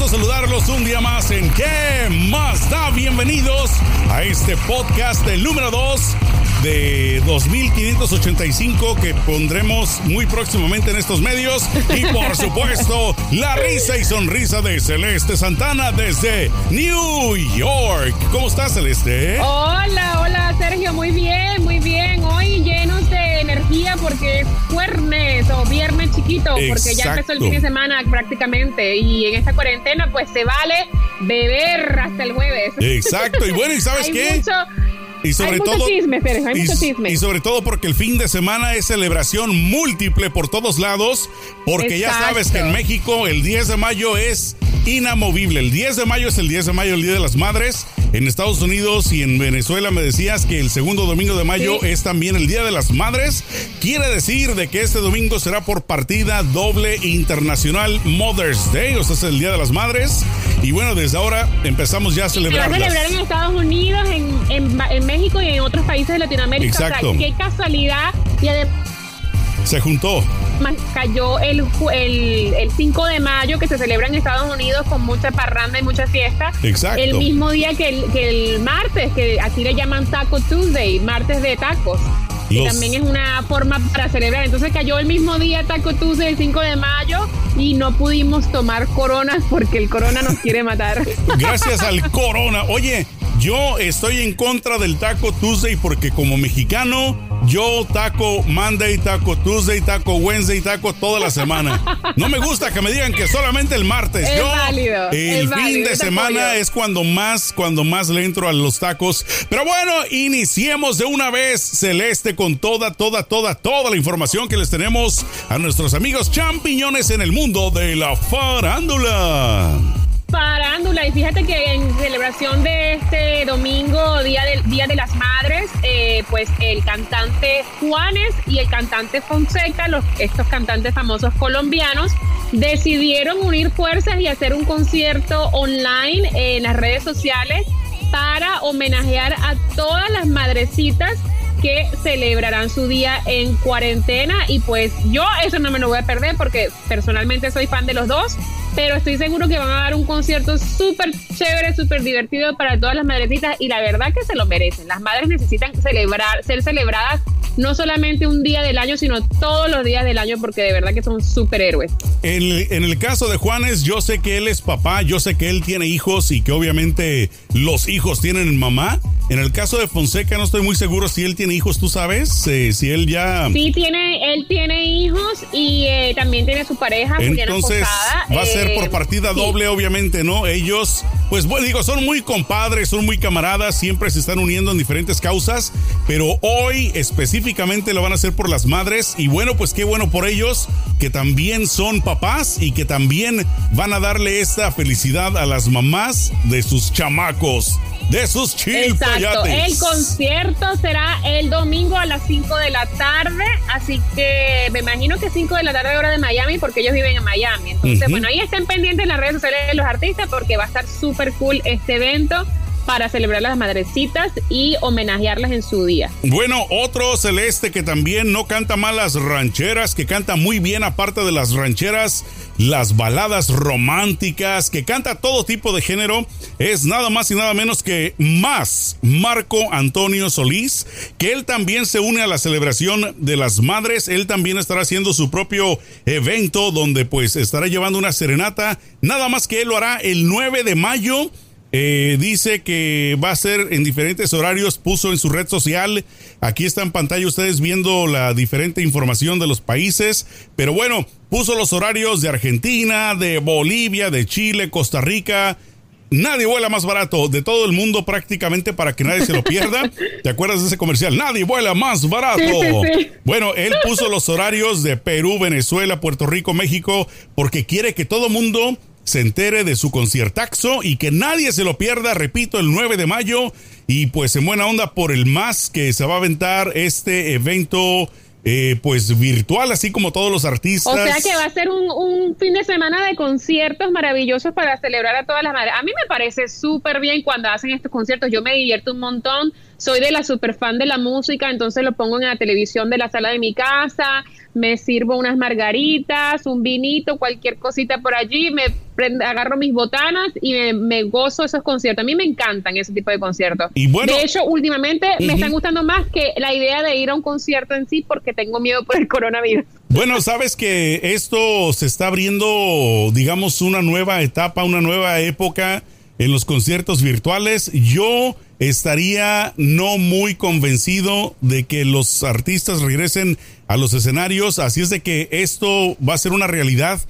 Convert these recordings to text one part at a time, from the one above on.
gusto saludarlos un día más en ¿Qué más da? Bienvenidos a este podcast, el número 2 de 2585 que pondremos muy próximamente en estos medios. Y por supuesto, la risa y sonrisa de Celeste Santana desde New York. ¿Cómo estás, Celeste? Hola, hola, Sergio. Muy bien, muy bien. Hoy energía porque es jueves o viernes chiquito, porque ya empezó el fin de semana prácticamente. Y en esta cuarentena, pues se vale beber hasta el jueves. Exacto. Y bueno, ¿y sabes qué? Y sobre todo, y, sobre todo porque el fin de semana es celebración múltiple por todos lados, porque ya sabes que en México el 10 de mayo es inamovible. El 10 de mayo es el 10 de mayo, el Día de las Madres. En Estados Unidos y en Venezuela me decías que el segundo domingo de mayo es también el Día de las Madres. Quiere decir de que este domingo será por partida doble internacional Mother's Day, o sea, es el Día de las Madres. Y bueno, desde ahora empezamos ya a celebrar. Se va a celebrar en Estados Unidos, en, México y en otros países de Latinoamérica. Exacto. qué casualidad. Y además se juntó. Cayó el, el, el, 5 de mayo que se celebra en Estados Unidos con mucha parranda y mucha fiesta. Exacto. El mismo día que el, que el martes, que aquí le llaman Taco Tuesday, martes de tacos. Y también es una forma para celebrar. Entonces cayó el mismo día Taco Tuesday, el 5 de mayo, y no pudimos tomar coronas porque el corona nos quiere matar. Gracias al corona. Oye, yo estoy en contra del Taco Tuesday porque como mexicano, yo taco Monday, taco Tuesday, taco Wednesday, taco toda la semana. No me gusta que me digan que solamente el martes. Es válido, el fin de semana es cuando más, cuando más le entro a los tacos. Pero bueno, iniciemos de una vez, Celeste, con toda, toda, toda, toda la información que les tenemos a nuestros amigos champiñones en el mundo de la farándula. Parándula, y fíjate que en celebración de este domingo, Día de, Día de las Madres, eh, pues el cantante Juanes y el cantante Fonseca, los, estos cantantes famosos colombianos, decidieron unir fuerzas y hacer un concierto online en las redes sociales para homenajear a todas las madrecitas que celebrarán su día en cuarentena. Y pues yo eso no me lo voy a perder porque personalmente soy fan de los dos pero estoy seguro que van a dar un concierto súper chévere, súper divertido para todas las madrecitas y la verdad que se lo merecen. Las madres necesitan celebrar, ser celebradas no solamente un día del año, sino todos los días del año porque de verdad que son superhéroes. En, en el caso de Juanes, yo sé que él es papá, yo sé que él tiene hijos y que obviamente los hijos tienen mamá. En el caso de Fonseca no estoy muy seguro si él tiene hijos, ¿tú sabes? Eh, si él ya... Sí, tiene, él tiene hijos y eh, también tiene su pareja. Entonces va a ser por eh, partida doble, obviamente, ¿no? Ellos, pues bueno, digo, son muy compadres, son muy camaradas, siempre se están uniendo en diferentes causas, pero hoy específicamente lo van a hacer por las madres y bueno, pues qué bueno por ellos que también son papás y que también van a darle esta felicidad a las mamás de sus chamacos de sus Exacto. El concierto será el domingo a las 5 de la tarde, así que me imagino que 5 de la tarde hora de Miami, porque ellos viven en Miami. Entonces, bueno, ahí estén pendientes en las redes sociales de los artistas porque va a estar súper cool este evento para celebrar las madrecitas y homenajearlas en su día. Bueno, otro celeste que también no canta mal las rancheras, que canta muy bien aparte de las rancheras, las baladas románticas, que canta todo tipo de género, es nada más y nada menos que más Marco Antonio Solís, que él también se une a la celebración de las madres, él también estará haciendo su propio evento donde pues estará llevando una serenata, nada más que él lo hará el 9 de mayo eh, dice que va a ser en diferentes horarios, puso en su red social. Aquí está en pantalla ustedes viendo la diferente información de los países. Pero bueno, puso los horarios de Argentina, de Bolivia, de Chile, Costa Rica. Nadie vuela más barato de todo el mundo prácticamente para que nadie se lo pierda. ¿Te acuerdas de ese comercial? Nadie vuela más barato. Bueno, él puso los horarios de Perú, Venezuela, Puerto Rico, México, porque quiere que todo mundo se entere de su conciertaxo y que nadie se lo pierda, repito, el 9 de mayo. Y pues en buena onda por el más que se va a aventar este evento. Eh, pues virtual, así como todos los artistas. O sea que va a ser un, un fin de semana de conciertos maravillosos para celebrar a todas las madres. A mí me parece súper bien cuando hacen estos conciertos, yo me divierto un montón, soy de la super fan de la música, entonces lo pongo en la televisión de la sala de mi casa, me sirvo unas margaritas, un vinito, cualquier cosita por allí, me agarro mis botanas y me, gozo esos conciertos. A mí me encantan ese tipo de conciertos. Y bueno, de hecho, últimamente me están gustando más que la idea de ir a un concierto en sí porque tengo miedo por el coronavirus. Bueno, sabes que esto se está abriendo, digamos, una nueva etapa, una nueva época en los conciertos virtuales. Yo estaría no muy convencido de que los artistas regresen a los escenarios, así es de que esto va a ser una realidad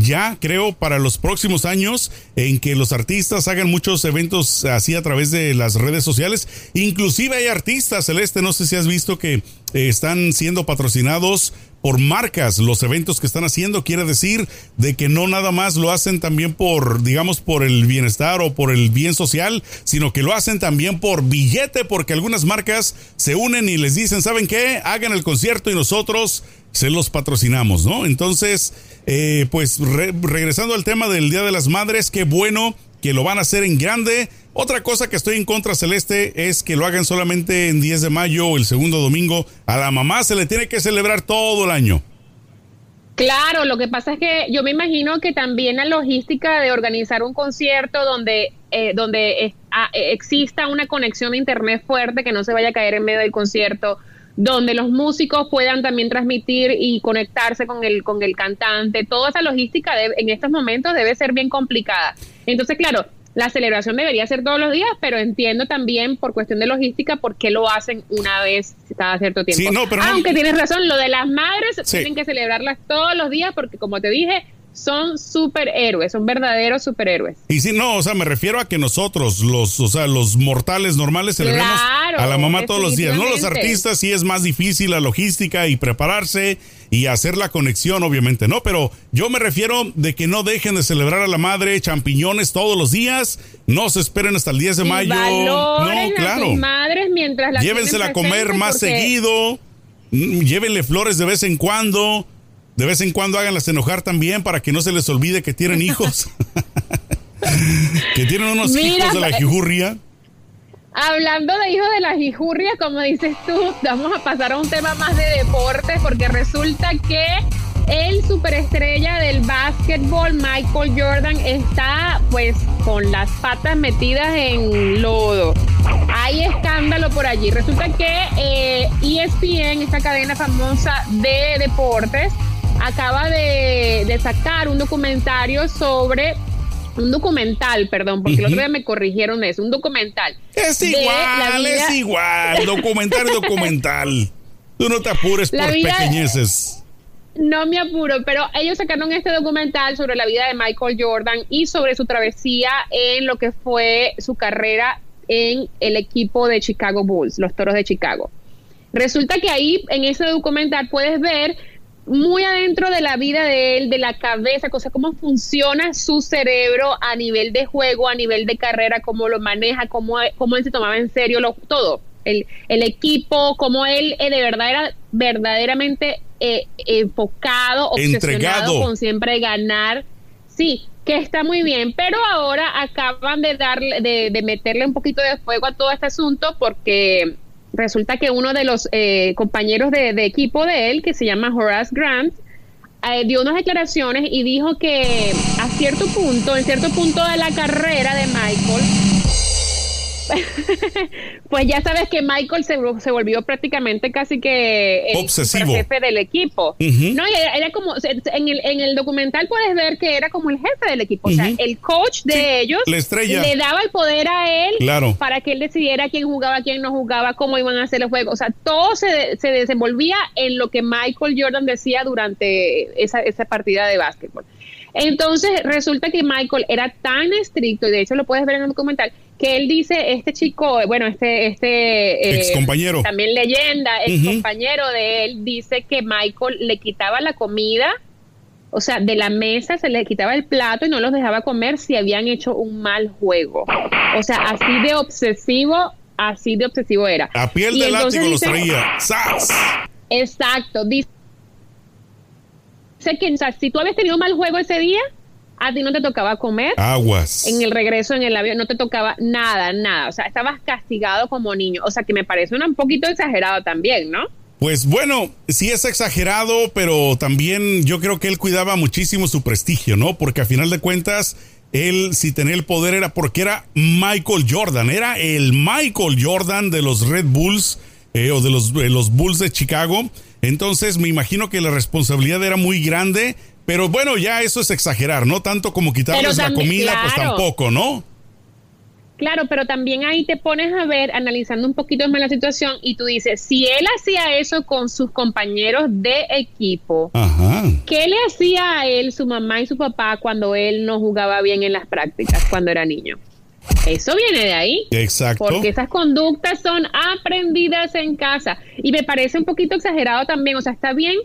ya creo para los próximos años en que los artistas hagan muchos eventos así a través de las redes sociales. Inclusive hay artistas, Celeste, no sé si has visto que eh, están siendo patrocinados por marcas los eventos que están haciendo. Quiere decir de que no nada más lo hacen también por, digamos, por el bienestar o por el bien social, sino que lo hacen también por billete, porque algunas marcas se unen y les dicen, ¿saben qué? Hagan el concierto y nosotros se los patrocinamos, ¿no? Entonces, eh, pues regresando al tema del Día de las Madres, qué bueno que lo van a hacer en grande. Otra cosa que estoy en contra, Celeste, es que lo hagan solamente en 10 de mayo o el segundo domingo. A la mamá se le tiene que celebrar todo el año. Claro, lo que pasa es que yo me imagino que también la logística de organizar un concierto donde, eh, donde ah, exista una conexión de internet fuerte, que no se vaya a caer en medio del concierto, donde los músicos puedan también transmitir y conectarse con el, con el cantante. Toda esa logística en estos momentos debe ser bien complicada. Entonces, claro, la celebración debería ser todos los días, pero entiendo también por cuestión de logística por qué lo hacen una vez cada cierto tiempo. Aunque tienes razón, lo de las madres tienen que celebrarlas todos los días porque como te dije, son superhéroes, son verdaderos superhéroes. Y si no, o sea, me refiero a que nosotros, los, o sea, los mortales normales celebramos a la mamá todos los días, ¿no? Los artistas sí es más difícil la logística y prepararse y hacer la conexión, obviamente, ¿no? Pero yo me refiero de que no dejen de celebrar a la madre champiñones todos los días, no se esperen hasta el 10 de mayo. No, claro. madres mientras la Llévensela a comer más seguido, mm, llévenle flores de vez en cuando de vez en cuando háganlas enojar también para que no se les olvide que tienen hijos. que tienen unos hijos de la eh, jijurria. Hablando de hijos de la jijurria, como dices tú, vamos a pasar a un tema más de deportes porque resulta que el superestrella del básquetbol, Michael Jordan, está pues con las patas metidas en lodo. Hay escándalo por allí. Resulta que ESPN, eh, e esta cadena famosa de deportes, acaba de, sacar un documentario sobre un documental, perdón, porque el otro día me corrigieron eso, un documental. Es igual, es igual, documental, documental. Tú no te apures por pequeñeces. No me apuro, pero ellos sacaron este documental sobre la vida de Michael Jordan y sobre su travesía en lo que fue su carrera en el equipo de Chicago Bulls, los Toros de Chicago. Resulta que ahí en ese documental puedes ver muy adentro de la vida de él, de la cabeza, cosa, cómo funciona su cerebro a nivel de juego, a nivel de carrera, cómo lo maneja, cómo, cómo él se tomaba en serio lo, todo, el, el equipo, cómo él eh, de verdad era verdaderamente eh, enfocado, obsesionado con siempre ganar. Sí, que está muy bien, pero ahora acaban de darle, de, de meterle un poquito de fuego a todo este asunto porque resulta que uno de los eh, compañeros de, equipo de él, que se llama Horace Grant, eh, dio unas declaraciones y dijo que a cierto punto, en cierto punto de la carrera de Michael, pues ya sabes que Michael se, se volvió prácticamente casi que el jefe del equipo. No, era, como, en el, en el documental puedes ver que era como el jefe del equipo. O sea, el coach de ellos le daba el poder a él para que él decidiera quién jugaba, quién no jugaba, cómo iban a hacer el juego. O sea, todo se, se desenvolvía en lo que Michael Jordan decía durante esa, esa partida de básquetbol. Entonces resulta que Michael era tan estricto, y de hecho lo puedes ver en el documental, que él dice, este chico, bueno, este, este eh, ex compañero, también leyenda, ex compañero de él, dice que Michael le quitaba la comida, o sea, de la mesa se le quitaba el plato y no los dejaba comer si habían hecho un mal juego. O sea, así de obsesivo, así de obsesivo era. A piel de látigo los traía. ¡Sas! Exacto. Dice que, o sea, si tú habías tenido mal juego ese día, a ti no te tocaba comer. Aguas. En el regreso en el avión no te tocaba nada, nada. O sea, estabas castigado como niño. O sea, que me parece un poquito exagerado también, ¿no? Pues bueno, sí es exagerado, pero también yo creo que él cuidaba muchísimo su prestigio, ¿no? Porque a final de cuentas, él si tenía el poder era porque era Michael Jordan, era el Michael Jordan de los Red Bulls eh, o de los, los Bulls de Chicago. Entonces me imagino que la responsabilidad era muy grande, pero bueno, ya eso es exagerar, ¿no? Tanto como quitarles la comida, pues tampoco, ¿no? Claro, pero también ahí te pones a ver, analizando un poquito más la situación, y tú dices, si él hacía eso con sus compañeros de equipo, ¿qué le hacía a él su mamá y su papá cuando él no jugaba bien en las prácticas cuando era niño? Eso viene de ahí. Exacto. Porque esas conductas son aprendidas en casa. Y me parece un poquito exagerado también. O sea, está bien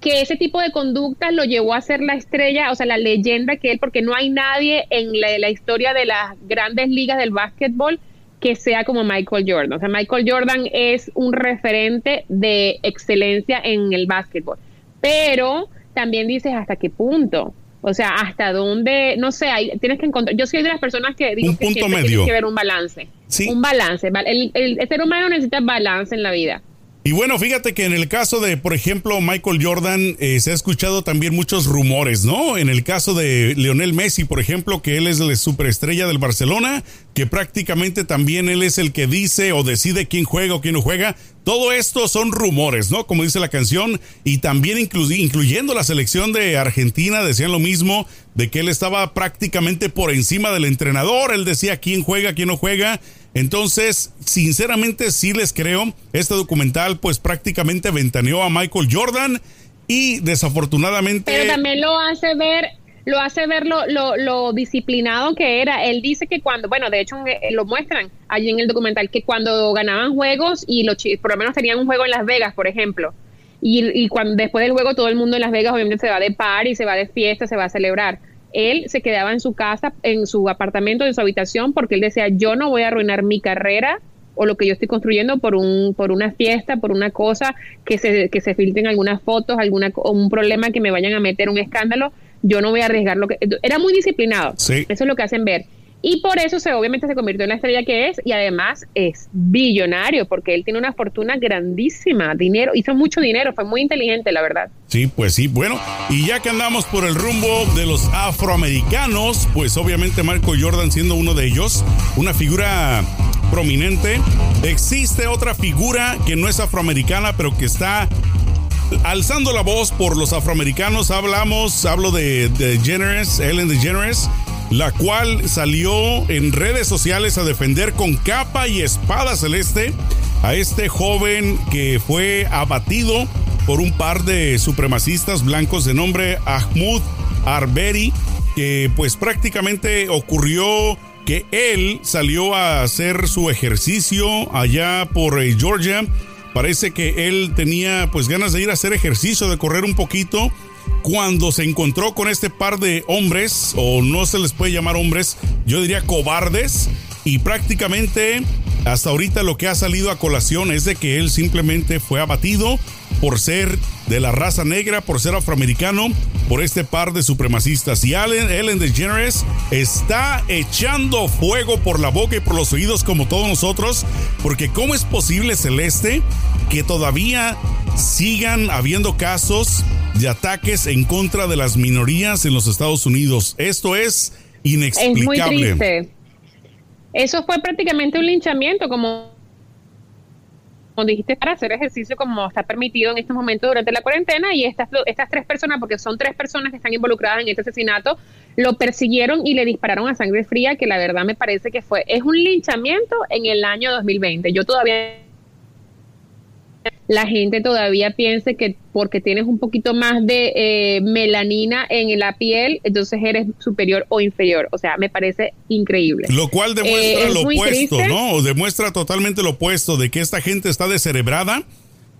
que ese tipo de conductas lo llevó a ser la estrella, o sea, la leyenda que él, porque no hay nadie en la, historia de las grandes ligas del básquetbol que sea como Michael Jordan. O sea, Michael Jordan es un referente de excelencia en el básquetbol. Pero también dices hasta qué punto. O sea, hasta dónde, no sé, tienes que encontrar. Yo soy de las personas que digo que tienes que ver un balance. Sí. Un balance. el, el ser humano necesita balance en la vida. Y bueno, fíjate que en el caso de, por ejemplo, Michael Jordan, eh, se ha escuchado también muchos rumores, ¿no? En el caso de Lionel Messi, por ejemplo, que él es la superestrella del Barcelona, que prácticamente también él es el que dice o decide quién juega o quién no juega. Todo esto son rumores, ¿no? Como dice la canción, y también incluyendo la selección de Argentina, decían lo mismo, de que él estaba prácticamente por encima del entrenador, él decía quién juega, quién no juega, entonces, sinceramente sí les creo, este documental pues prácticamente ventaneó a Michael Jordan y desafortunadamente... Pero también lo hace ver lo hace ver lo, disciplinado que era. Él dice que cuando, bueno, de hecho eh, lo muestran allí en el documental, que cuando ganaban juegos y los por lo menos tenían un juego en Las Vegas, por ejemplo, y, y cuando después del juego todo el mundo en Las Vegas obviamente se va de party, se va de fiesta, se va a celebrar él se quedaba en su casa, en su apartamento, en su habitación, porque él decía, yo no voy a arruinar mi carrera o lo que yo estoy construyendo por un por una fiesta, por una cosa que se que se filtren algunas fotos, alguna un problema que me vayan a meter un escándalo, yo no voy a arriesgar lo que era muy disciplinado. Eso es lo que hacen ver. Y por eso se obviamente se convirtió en la estrella que es y además es billonario porque él tiene una fortuna grandísima, dinero, hizo mucho dinero, fue muy inteligente, la verdad. Sí, pues sí, bueno, y ya que andamos por el rumbo de los afroamericanos, pues obviamente Marco Jordan siendo uno de ellos, una figura prominente, existe otra figura que no es afroamericana, pero que está alzando la voz por los afroamericanos. Hablamos, hablo de, de Generous, Ellen DeGeneres, la cual salió en redes sociales a defender con capa y espada celeste a este joven que fue abatido por un par de supremacistas blancos de nombre Ahmud Arberi, que pues prácticamente ocurrió que él salió a hacer su ejercicio allá por eh, Georgia. Parece que él tenía pues ganas de ir a hacer ejercicio, de correr un poquito cuando se encontró con este par de hombres, o no se les puede llamar hombres, yo diría cobardes, y prácticamente hasta ahorita lo que ha salido a colación es de que él simplemente fue abatido por ser de la raza negra, por ser afroamericano, por este par de supremacistas. Y Allen, Ellen DeGeneres está echando fuego por la boca y por los oídos como todos nosotros, porque ¿cómo es posible, Celeste, que todavía sigan habiendo casos de ataques en contra de las minorías en los Estados Unidos? Esto es inexplicable. Es muy triste. Eso fue prácticamente un linchamiento, como dijiste, para hacer ejercicio como está permitido en estos momentos durante la cuarentena y estas, estas tres personas, porque son tres personas que están involucradas en este asesinato, lo persiguieron y le dispararon a sangre fría, que la verdad me parece que fue, es un linchamiento en el año 2020. Yo todavía la gente todavía piense que porque tienes un poquito más de eh, melanina en la piel, entonces eres superior o inferior. O sea, me parece increíble. Lo cual demuestra eh, lo opuesto, ¿no? Demuestra totalmente lo opuesto de que esta gente está descerebrada,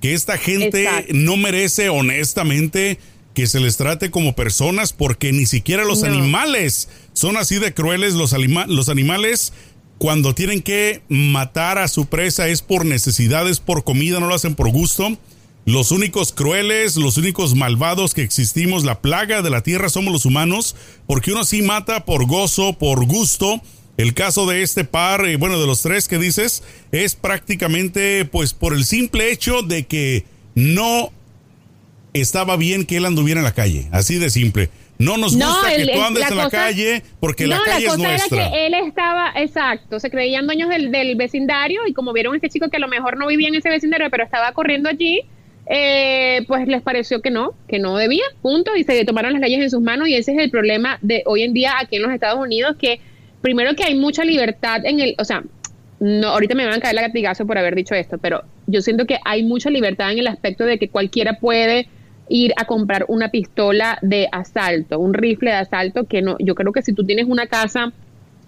que esta gente no merece honestamente que se les trate como personas porque ni siquiera los animales son así de crueles. Los, los animales cuando tienen que matar a su presa es por necesidades, por comida, no lo hacen por gusto. Los únicos crueles, los únicos malvados que existimos, la plaga de la tierra somos los humanos, porque uno sí mata por gozo, por gusto. El caso de este par, eh, bueno, de los tres que dices, es prácticamente pues por el simple hecho de que no estaba bien que él anduviera en la calle, así de simple. No nos gusta que tú andes en la calle porque la calle es nuestra. Era que él estaba, exacto, se creían dueños del, del, vecindario y como vieron a este chico que a lo mejor no vivía en ese vecindario, pero estaba corriendo allí, eh, pues les pareció que no, que no debía, punto, y se tomaron las leyes en sus manos y ese es el problema de hoy en día aquí en los Estados Unidos, que primero que hay mucha libertad en el, o sea, no, ahorita me van a caer la gatigazo por haber dicho esto, pero yo siento que hay mucha libertad en el aspecto de que cualquiera puede ir a comprar una pistola de asalto, un rifle de asalto que no, yo creo que si tú tienes una casa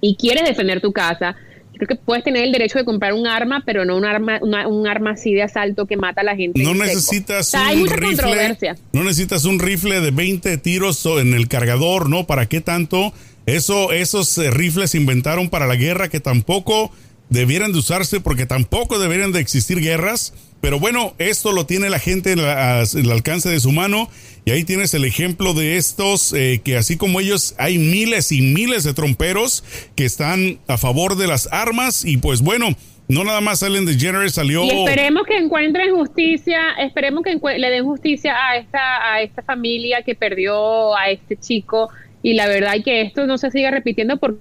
y quieres defender tu casa, creo que puedes tener el derecho de comprar un arma, pero no un arma, un arma así de asalto que mata a la gente. No necesitas un rifle. No necesitas un rifle de 20 tiros en el cargador, ¿no? ¿Para qué tanto? Eso, esos eh, rifles se inventaron para la guerra que tampoco debieran de usarse porque tampoco deberían de existir guerras. Pero bueno, esto lo tiene la gente en, el alcance de su mano. Y ahí tienes el ejemplo de estos, eh, que así como ellos, hay miles y miles de tromperos que están a favor de las armas. Y pues bueno, no nada más Ellen DeGeneres salió. Esperemos que encuentren justicia, esperemos que le den justicia a esta, a esta familia que perdió a este chico. Y la verdad, que esto no se siga repitiendo porque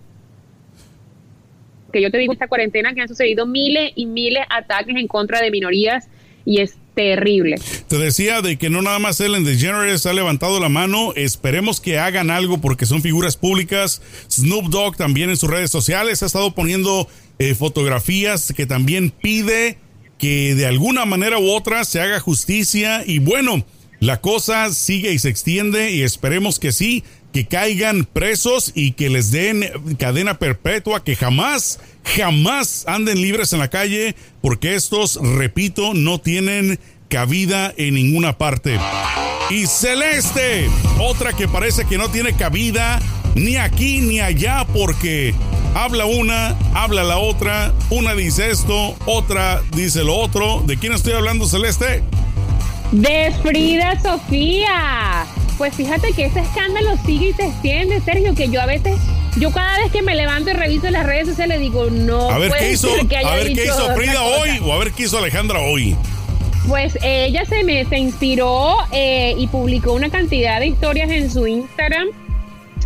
que yo te digo, esta cuarentena que han sucedido miles y miles de ataques en contra de minorías y es terrible. Te decía de que no nada más Ellen DeGeneres ha levantado la mano, esperemos que hagan algo porque son figuras públicas. Snoop Dogg también en sus redes sociales ha estado poniendo eh, fotografías que también pide que de alguna manera u otra se haga justicia y bueno, la cosa sigue y se extiende y esperemos que sí que caigan presos y que les den cadena perpetua, que jamás, jamás anden libres en la calle, porque estos, repito, no tienen cabida en ninguna parte. Y Celeste, otra que parece que no tiene cabida ni aquí ni allá, porque habla una, habla la otra, una dice esto, otra dice lo otro. ¿De quién estoy hablando, Celeste? De Frida Sofía pues fíjate que ese escándalo sigue y se extiende, Sergio, que yo a veces, yo cada vez que me levanto y reviso las redes sociales le digo, no. A ver qué hizo, a ver qué hizo Frida hoy o a ver qué hizo Alejandra hoy. Pues ella se me se inspiró eh, y publicó una cantidad de historias en su Instagram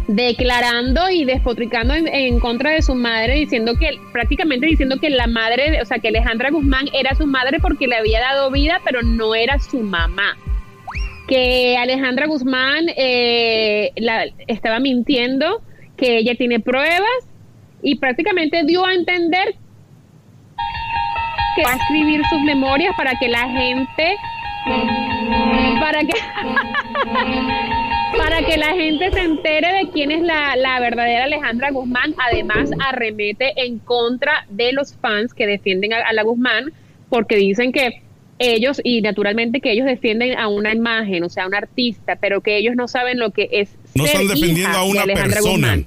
declarando y despotricando en, contra de su madre, diciendo que prácticamente diciendo que la madre, o sea, que Alejandra Guzmán era su madre porque le había dado vida, pero no era su mamá que Alejandra Guzmán eh, estaba mintiendo, que ella tiene pruebas y prácticamente dio a entender que va a escribir sus memorias para que la gente para que para que la gente se entere de quién es la, la, verdadera Alejandra Guzmán. Además, arremete en contra de los fans que defienden a la Guzmán porque dicen que ellos y naturalmente que ellos defienden a una imagen, o sea, a un artista, pero que ellos no saben lo que es. No están defendiendo a una persona.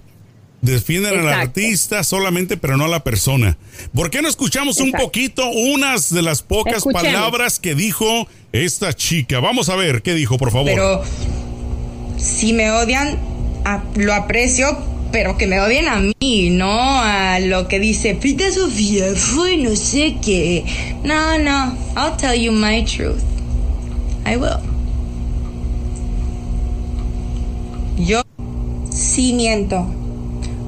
Defienden al artista solamente, pero no a la persona. ¿Por qué no escuchamos un poquito unas de las pocas palabras que dijo esta chica? Vamos a ver qué dijo, por favor. Pero si me odian, lo aprecio, pero que me odien a mí, no a lo que dice Frida Sofía fue no sé qué. No, no, I'll tell you my truth. I will. Yo sí miento.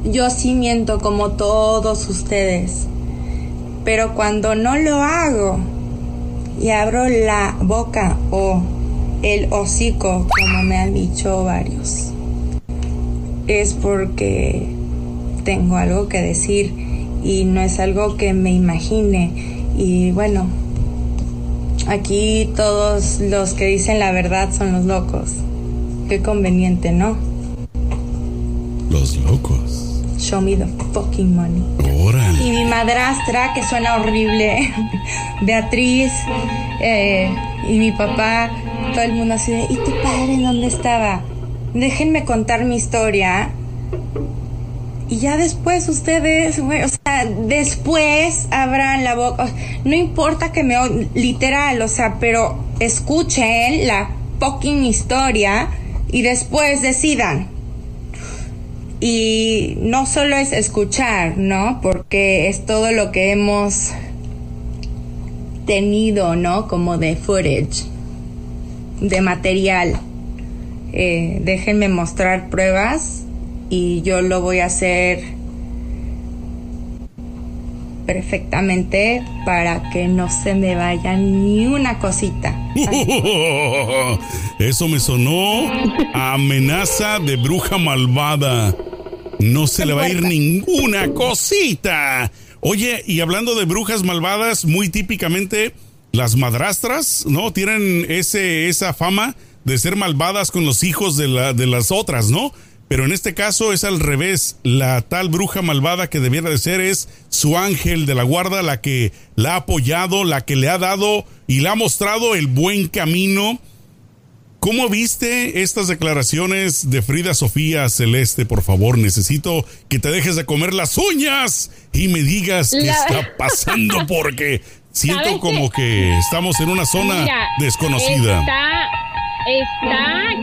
Yo sí miento como todos ustedes. Pero cuando no lo hago y abro la boca o el hocico, como me han dicho varios es porque tengo algo que decir y no es algo que me imagine. Y bueno, aquí todos los que dicen la verdad son los locos. Qué conveniente, ¿no? Los locos. Show me the fucking money. Y mi madrastra, que suena horrible, Beatriz, eh, y mi papá, todo el mundo así de, ¿y tu padre dónde estaba? Déjenme contar mi historia. Y ya después ustedes, o sea, después abran la boca. No importa que me literal, o sea, pero escuchen la fucking historia y después decidan. Y no solo es escuchar, ¿no? Porque es todo lo que hemos tenido, ¿no? Como de footage de material. Eh, déjenme mostrar pruebas y yo lo voy a hacer perfectamente para que no se me vaya ni una cosita. Eso me sonó amenaza de bruja malvada. No se le va a ir ninguna cosita. Oye, y hablando de brujas malvadas, muy típicamente las madrastras, ¿no? Tienen ese, esa fama de ser malvadas con los hijos de, la, de las otras, ¿no? Pero en este caso es al revés. La tal bruja malvada que debiera de ser es su ángel de la guarda, la que la ha apoyado, la que le ha dado y le ha mostrado el buen camino. ¿Cómo viste estas declaraciones de Frida Sofía Celeste? Por favor, necesito que te dejes de comer las uñas y me digas qué está pasando porque siento como que estamos en una zona desconocida está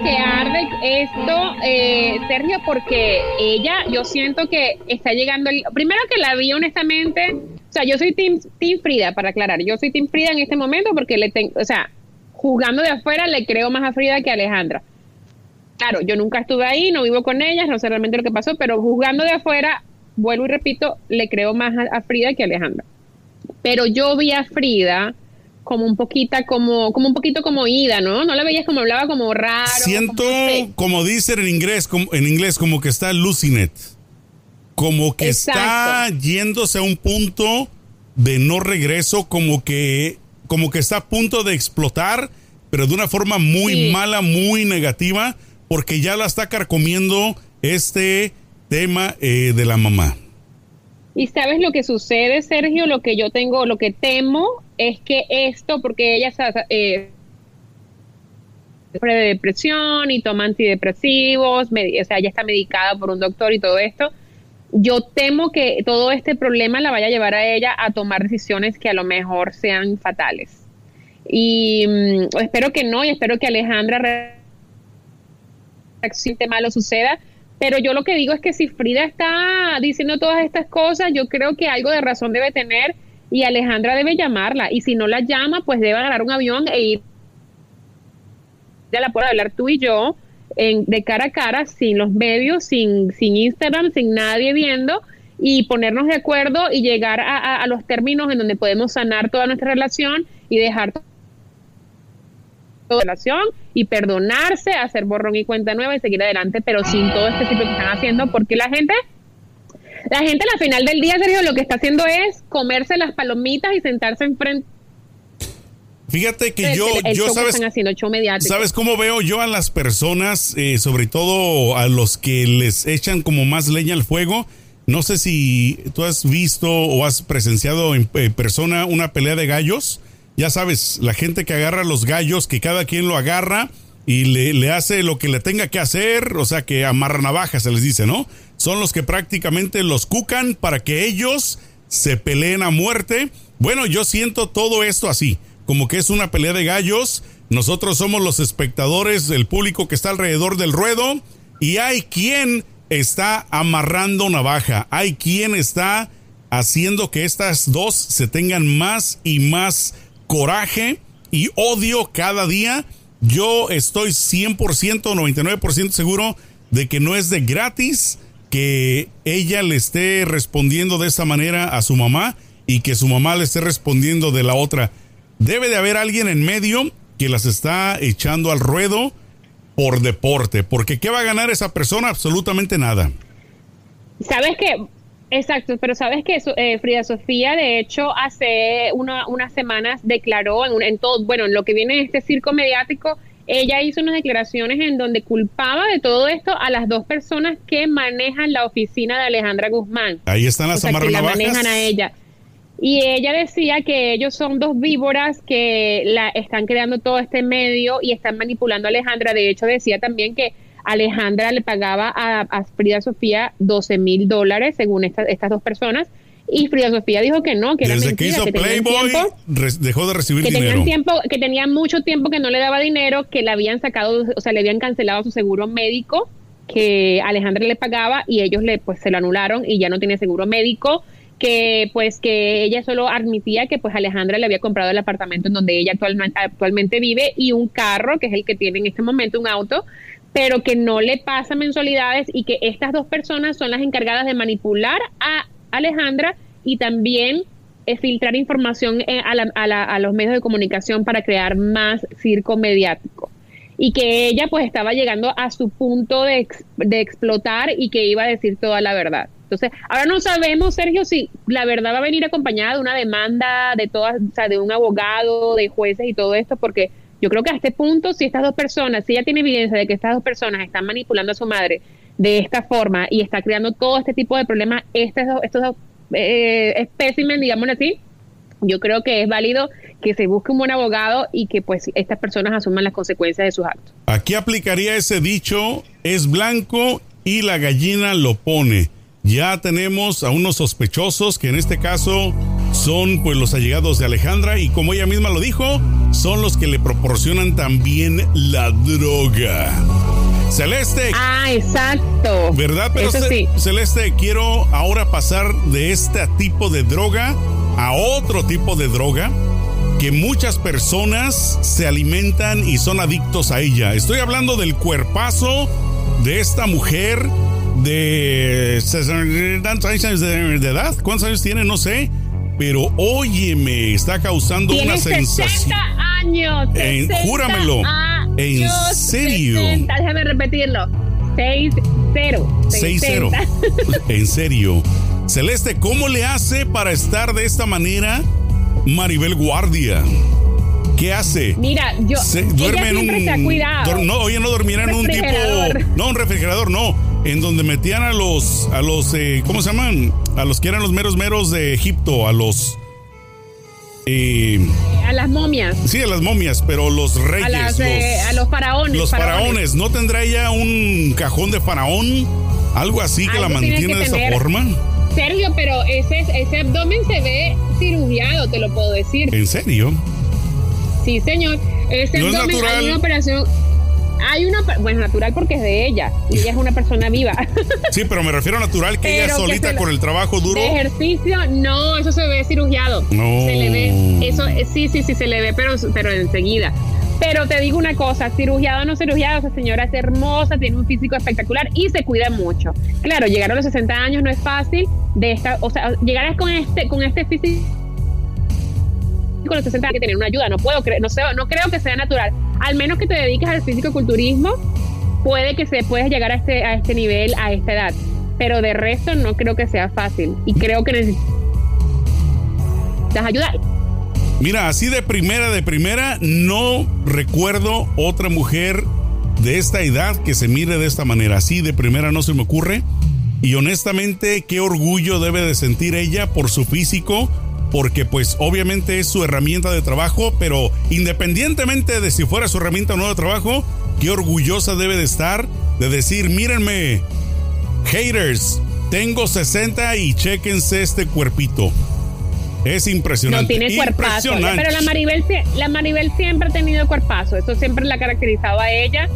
que arde esto, eh, Sergio, porque ella, yo siento que está llegando. El, primero que la vi, honestamente, o sea, yo soy team, Frida, para aclarar. Yo soy Team Frida en este momento porque le tengo, o sea, jugando de afuera, le creo más a Frida que a Alejandra. Claro, yo nunca estuve ahí, no vivo con ellas, no sé realmente lo que pasó, pero jugando de afuera, vuelvo y repito, le creo más a Frida que a Alejandra. Pero yo vi a Frida como un poquito como, como un poquito como ida, ¿no? No la veías como hablaba como raro. Siento, como, dicen en inglés, como, en inglés, como que está lucinet. Como que está yéndose a un punto de no regreso, como que, como que está a punto de explotar, pero de una forma muy mala, muy negativa, porque ya la está carcomiendo este tema eh, de la mamá. Y sabes lo que sucede, Sergio, lo que yo tengo, lo que temo es que esto, porque ella eh, sufre de depresión y toma antidepresivos, o sea, ella está medicada por un doctor y todo esto. Yo temo que todo este problema la vaya a llevar a ella a tomar decisiones que a lo mejor sean fatales. Y mm, espero que no, y espero que Alejandra reaccione malo suceda. Pero yo lo que digo es que si Frida está diciendo todas estas cosas, yo creo que algo de razón debe tener y Alejandra debe llamarla. Y si no la llama, pues debe agarrar un avión e ir. Ya la puedo hablar tú y yo en, de cara a cara, sin los medios, sin, sin Instagram, sin nadie viendo y ponernos de acuerdo y llegar a, a los términos en donde podemos sanar toda nuestra relación y dejar relación y perdonarse, hacer borrón y cuenta nueva y seguir adelante, pero sin todo este tipo que están haciendo, porque la gente la gente al final del día, Sergio, lo que está haciendo es comerse las palomitas y sentarse enfrente. Fíjate que yo, yo sabes, sabes cómo veo yo a las personas, eh, sobre todo a los que les echan como más leña al fuego. No sé si tú has visto o has presenciado en persona una pelea de gallos. Ya sabes, la gente que agarra los gallos, que cada quien lo agarra y le, le hace lo que le tenga que hacer, o sea, que amarra navajas, se les dice, ¿no? son los que prácticamente los cucan para que ellos se peleen a muerte. Bueno, yo siento todo esto así, como que es una pelea de gallos. Nosotros somos los espectadores, el público que está alrededor del ruedo y hay quien está amarrando navaja, hay quien está haciendo que estas dos se tengan más y más coraje y odio cada día. Yo estoy 100%, 99% seguro de que no es de gratis que ella le esté respondiendo de esa manera a su mamá y que su mamá le esté respondiendo de la otra. Debe de haber alguien en medio que las está echando al ruedo por deporte, porque ¿qué va a ganar esa persona? Absolutamente nada. Sabes que, exacto, pero sabes que eh, Frida Sofía, de hecho, hace unas semanas declaró en, en todo, bueno, en lo que viene de este circo mediático, ella hizo unas declaraciones en donde culpaba de todo esto a las dos personas que manejan la oficina de Alejandra Guzmán. Ahí están las o que la manejan a ella. Y ella decía que ellos son dos víboras que la están creando todo este medio y están manipulando a Alejandra. De hecho, decía también que Alejandra le pagaba a, Frida Sofía 12 mil dólares, según estas dos personas, y Frida Sofía dijo que no, que era mentira, que hizo Playboy, dejó de recibir que dinero. tiempo, que tenía mucho tiempo que no le daba dinero, que le habían sacado, o sea, le habían cancelado su seguro médico que Alejandra le pagaba y ellos le pues se lo anularon y ya no tiene seguro médico que pues que ella solo admitía que pues Alejandra le había comprado el apartamento en donde ella actualmente, actualmente vive y un carro, que es el que tiene en este momento, un auto, pero que no le pasa mensualidades y que estas dos personas son las encargadas de manipular a Alejandra y también eh, filtrar información eh, a, los medios de comunicación para crear más circo mediático y que ella pues estaba llegando a su punto de, de explotar y que iba a decir toda la verdad. Entonces, ahora no sabemos, Sergio, si la verdad va a venir acompañada de una demanda de todas, o sea, de un abogado, de jueces y todo esto, porque yo creo que a este punto, si estas dos personas, si ella tiene evidencia de que estas dos personas están manipulando a su madre de esta forma y está creando todo este tipo de problemas, estos dos, estos dos eh, espécimen, digámoslo así, yo creo que es válido que se busque un buen abogado y que pues estas personas asuman las consecuencias de sus actos. Aquí aplicaría ese dicho, es blanco y la gallina lo pone ya tenemos a unos sospechosos que en este caso son pues los allegados de Alejandra y como ella misma lo dijo, son los que le proporcionan también la droga. Celeste. Ah, exacto. ¿Verdad? Pero Celeste, quiero ahora pasar de este tipo de droga a otro tipo de droga que muchas personas se alimentan y son adictos a ella. Estoy hablando del cuerpazo de esta mujer de de, edad. ¿Cuántos años tiene? No sé. Pero óyeme, está causando una sensación. años. En, júramelo. en serio. déjame repetirlo. 6-0. 6-0. en serio. Celeste, ¿cómo le hace para estar de esta manera Maribel Guardia? ¿Qué hace? Mira, yo duerme en un no, oye, no dormirá en un tipo no, un refrigerador, no en donde metían a los, a los, eh, ¿cómo se llaman? A los que eran los meros meros de Egipto, a los... Eh, a las momias. Sí, a las momias, pero los reyes. Eh, a, los, faraones. Los faraones. ¿No tendrá ella un cajón de faraón? Algo así que la mantiene de esa forma. Sergio, pero ese, ese abdomen se ve cirugiado, te lo puedo decir. ¿En serio? Sí, señor. Ese abdomen es natural. una operación hay una, bueno, natural porque es de ella y ella es una persona viva. Sí, pero me refiero a natural que ella solita con el trabajo duro. De ejercicio, no, eso se ve cirugiado. No. Se le ve, eso eh, sí, sí, sí, se le ve, pero, pero enseguida. Pero te digo una cosa, cirugiado o no cirugiado, esa señora es hermosa, tiene un físico espectacular y se cuida mucho. Claro, llegar a los 60 años no es fácil, de esta, o sea, llegar con este, con este físico con los 60 hay que tener una ayuda, no puedo no, sé, no creo que sea natural. Al menos que te dediques al físico-culturismo, puede que se puedes llegar a este, a este nivel, a esta edad. Pero de resto no creo que sea fácil. Y creo que necesitas ayudar. Mira, así de primera, de primera, no recuerdo otra mujer de esta edad que se mire de esta manera. Así de primera no se me ocurre. Y honestamente, qué orgullo debe de sentir ella por su físico, porque pues obviamente es su herramienta de trabajo, pero independientemente de si fuera su herramienta o no de trabajo, qué orgullosa debe de estar de decir, mírenme, haters, tengo 60 y chequense este cuerpito. Es impresionante. No tiene cuerpazo. Pero la Maribel, la Maribel siempre ha tenido cuerpazo. Eso siempre la ha caracterizado a ella.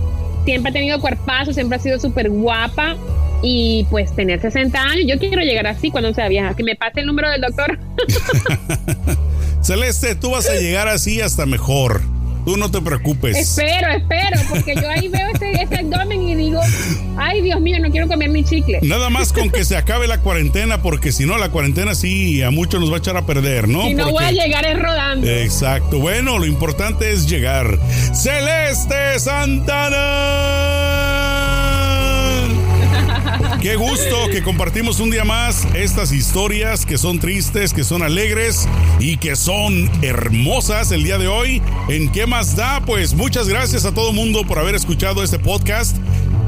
Siempre ha tenido cuerpazo, siempre ha sido súper guapa y pues tener 60 años. Yo quiero llegar así cuando sea vieja. Que me pase el número del doctor. Celeste, tú vas a llegar así hasta mejor. Tú no te preocupes. Espero, espero, porque yo ahí veo ese, ese, abdomen y digo, ay Dios mío, no quiero comer mi chicle. Nada más con que se acabe la cuarentena, porque si no, la cuarentena sí a muchos nos va a echar a perder, ¿no? Si no voy a llegar es rodando. Exacto. Bueno, lo importante es llegar. Celeste Santana. Qué gusto que compartimos un día más estas historias que son tristes, que son alegres y que son hermosas el día de hoy. ¿En qué más da? Pues muchas gracias a todo mundo por haber escuchado este podcast.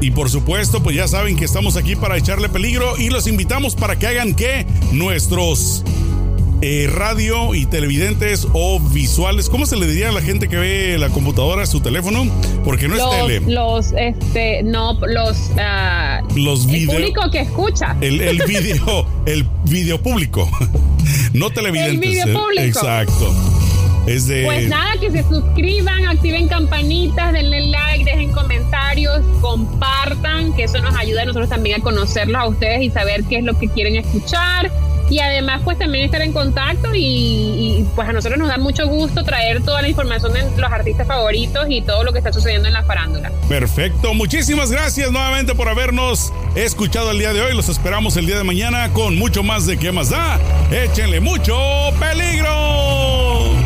Y por supuesto, pues ya saben que estamos aquí para echarle peligro y los invitamos para que hagan que nuestros eh, radio y televidentes o visuales. ¿Cómo se le diría a la gente que ve la computadora, su teléfono? Porque no es tele. Los, este, no, los, uh, los video, el público que escucha. El, el video, el video público, no televidentes. El video público. Exacto. Es de... Pues nada, que se suscriban, activen campanitas, denle like, dejen comentarios, compartan, que eso nos ayuda a nosotros también a conocerlos a ustedes y saber qué es lo que quieren escuchar y además pues también estar en contacto y, pues a nosotros nos da mucho gusto traer toda la información de los artistas favoritos y todo lo que está sucediendo en la farándula. Perfecto, muchísimas gracias nuevamente por habernos escuchado el día de hoy. Los esperamos el día de mañana con mucho más de qué más da. Échenle mucho peligro.